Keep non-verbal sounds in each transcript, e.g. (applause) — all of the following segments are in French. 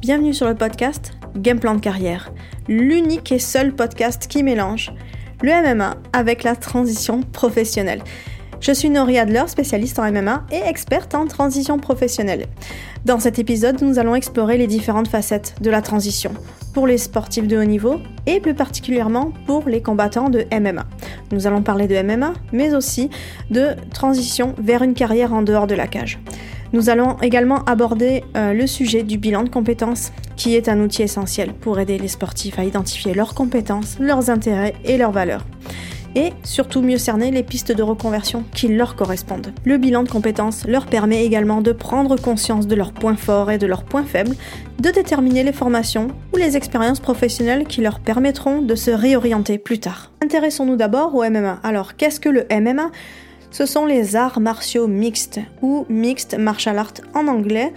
Bienvenue sur le podcast Game Plan de carrière, l'unique et seul podcast qui mélange le MMA avec la transition professionnelle. Je suis Nori Adler, spécialiste en MMA et experte en transition professionnelle. Dans cet épisode, nous allons explorer les différentes facettes de la transition pour les sportifs de haut niveau et plus particulièrement pour les combattants de MMA. Nous allons parler de MMA, mais aussi de transition vers une carrière en dehors de la cage. Nous allons également aborder euh, le sujet du bilan de compétences, qui est un outil essentiel pour aider les sportifs à identifier leurs compétences, leurs intérêts et leurs valeurs et surtout mieux cerner les pistes de reconversion qui leur correspondent. Le bilan de compétences leur permet également de prendre conscience de leurs points forts et de leurs points faibles, de déterminer les formations ou les expériences professionnelles qui leur permettront de se réorienter plus tard. Intéressons-nous d'abord au MMA. Alors, qu'est-ce que le MMA Ce sont les arts martiaux mixtes ou mixed martial art en anglais.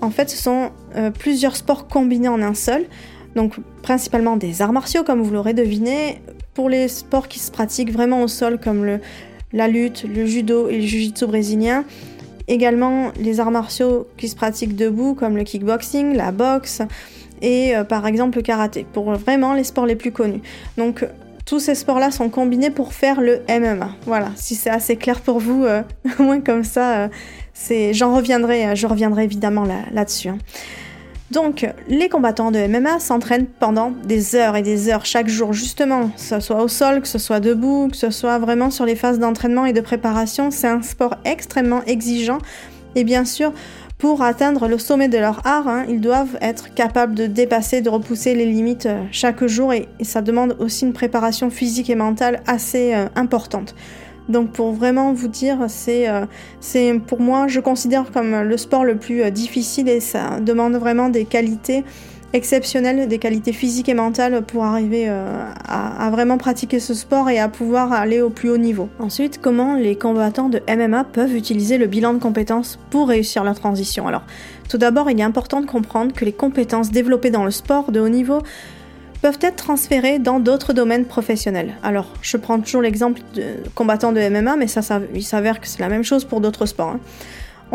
En fait, ce sont euh, plusieurs sports combinés en un seul. Donc principalement des arts martiaux, comme vous l'aurez deviné, pour les sports qui se pratiquent vraiment au sol, comme la lutte, le judo et le jiu-jitsu brésilien. Également les arts martiaux qui se pratiquent debout, comme le kickboxing, la boxe et euh, par exemple le karaté, pour vraiment les sports les plus connus. Donc tous ces sports-là sont combinés pour faire le MMA. Voilà, si c'est assez clair pour vous, euh, (laughs) au moins comme ça, euh, j'en reviendrai, je reviendrai évidemment là-dessus. Hein. Donc, les combattants de MMA s'entraînent pendant des heures et des heures chaque jour, justement, que ce soit au sol, que ce soit debout, que ce soit vraiment sur les phases d'entraînement et de préparation. C'est un sport extrêmement exigeant. Et bien sûr, pour atteindre le sommet de leur art, hein, ils doivent être capables de dépasser, de repousser les limites euh, chaque jour et, ça demande aussi une préparation physique et mentale assez euh, importante. Donc pour vraiment vous dire, c'est euh, c'est pour moi, je considère comme le sport le plus difficile et ça demande vraiment des qualités exceptionnelles, des qualités physiques et mentales pour arriver euh, à, vraiment pratiquer ce sport et à pouvoir aller au plus haut niveau. Ensuite, comment les combattants de MMA peuvent utiliser le bilan de compétences pour réussir la transition? Alors, tout d'abord, il est important de comprendre que les compétences développées dans le sport de haut niveau peuvent être transférés dans d'autres domaines professionnels. Alors, je prends toujours l'exemple de combattants de MMA, mais ça, ça il s'avère que c'est la même chose pour d'autres sports. Hein.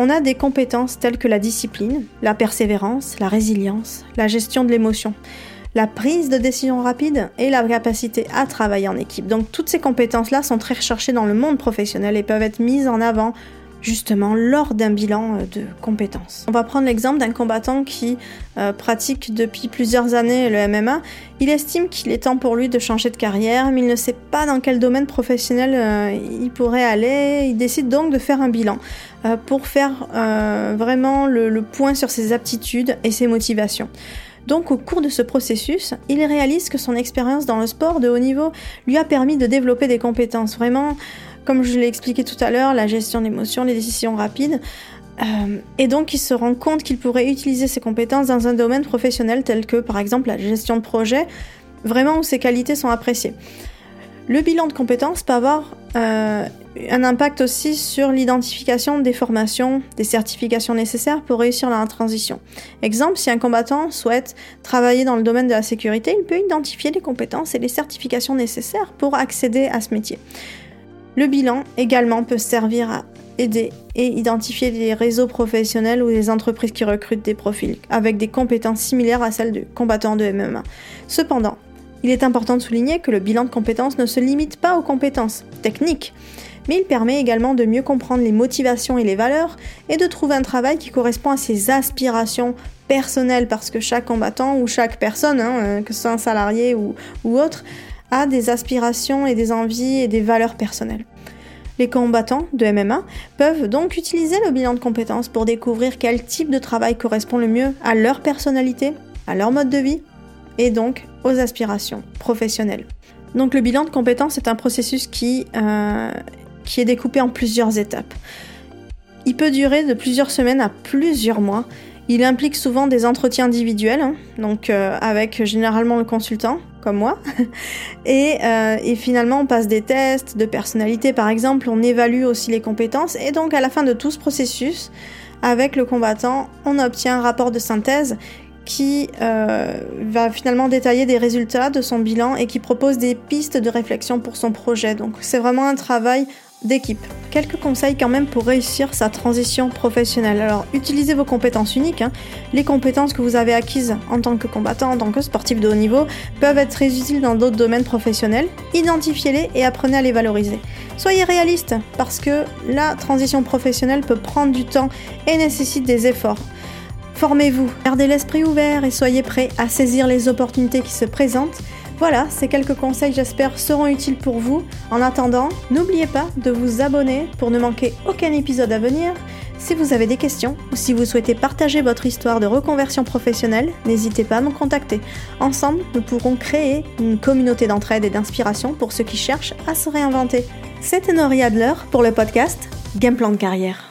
On a des compétences telles que la discipline, la persévérance, la résilience, la gestion de l'émotion, la prise de décision rapide et la capacité à travailler en équipe. Donc toutes ces compétences-là sont très recherchées dans le monde professionnel et peuvent être mises en avant justement lors d'un bilan euh, de compétences. On va prendre l'exemple d'un combattant qui euh, pratique depuis plusieurs années le MMA. Il estime qu'il est temps pour lui de changer de carrière, mais il ne sait pas dans quel domaine professionnel euh, il pourrait aller. Il décide donc de faire un bilan pour faire vraiment le, le point sur ses aptitudes et ses motivations. Donc au cours de ce processus, il réalise que son expérience dans le sport de haut niveau lui a permis de développer des compétences vraiment comme je l'ai expliqué tout à l'heure, la gestion d'émotions, les décisions rapides. Euh, et donc, il se rend compte qu'il pourrait utiliser ses compétences dans un domaine professionnel tel que, par exemple, la gestion de projet, vraiment où ses qualités sont appréciées. Le bilan de compétences peut avoir euh, un impact aussi sur l'identification des formations, des certifications nécessaires pour réussir la transition. Exemple, si un combattant souhaite travailler dans le domaine de la sécurité, il peut identifier les compétences et les certifications nécessaires pour accéder à ce métier. Le bilan également peut servir à aider et identifier des réseaux professionnels ou des entreprises qui recrutent des profils avec des compétences similaires à celles du combattant de MMA. Cependant, il est important de souligner que le bilan de compétences ne se limite pas aux compétences techniques, mais il permet également de mieux comprendre les motivations et les valeurs et de trouver un travail qui correspond à ses aspirations personnelles parce que chaque combattant ou chaque personne, hein, euh, que ce soit un salarié ou autre, a des aspirations et des envies et des valeurs personnelles. Les combattants de MMA peuvent donc utiliser le bilan de compétences pour découvrir quel type de travail correspond le mieux à leur personnalité, à leur mode de vie et donc aux aspirations professionnelles. Donc le bilan de compétences est un processus qui, euh, est découpé en plusieurs étapes. Il peut durer de plusieurs semaines à plusieurs mois. Il implique souvent des entretiens individuels, hein, donc euh, avec généralement le consultant, comme moi. (laughs) Euh, et, finalement, on passe des tests de personnalité, par exemple, on évalue aussi les compétences. Et donc, à la fin de tout ce processus, avec le combattant, on obtient un rapport de synthèse qui euh, va finalement détailler des résultats de son bilan et qui propose des pistes de réflexion pour son projet. Donc, c'est vraiment un travail d'équipe. Quelques conseils quand même pour réussir sa transition professionnelle. Alors, utilisez vos compétences uniques. Hein. Les compétences que vous avez acquises en tant que combattant, en tant que sportif de haut niveau, peuvent être très utiles dans d'autres domaines professionnels. Identifiez-les et apprenez à les valoriser. Soyez réaliste, parce que la transition professionnelle peut prendre du temps et nécessite des efforts. Formez-vous, gardez l'esprit ouvert et soyez prêts à saisir les opportunités qui se présentent voilà, ces quelques conseils j'espère seront utiles pour vous. En attendant, n'oubliez pas de vous abonner pour ne manquer aucun épisode à venir. Si vous avez des questions ou si vous souhaitez partager votre histoire de reconversion professionnelle, n'hésitez pas à me contacter. Ensemble, nous pourrons créer une communauté d'entraide et d'inspiration pour ceux qui cherchent à se réinventer. C'était Nori Adler pour le podcast Game Plan de carrière.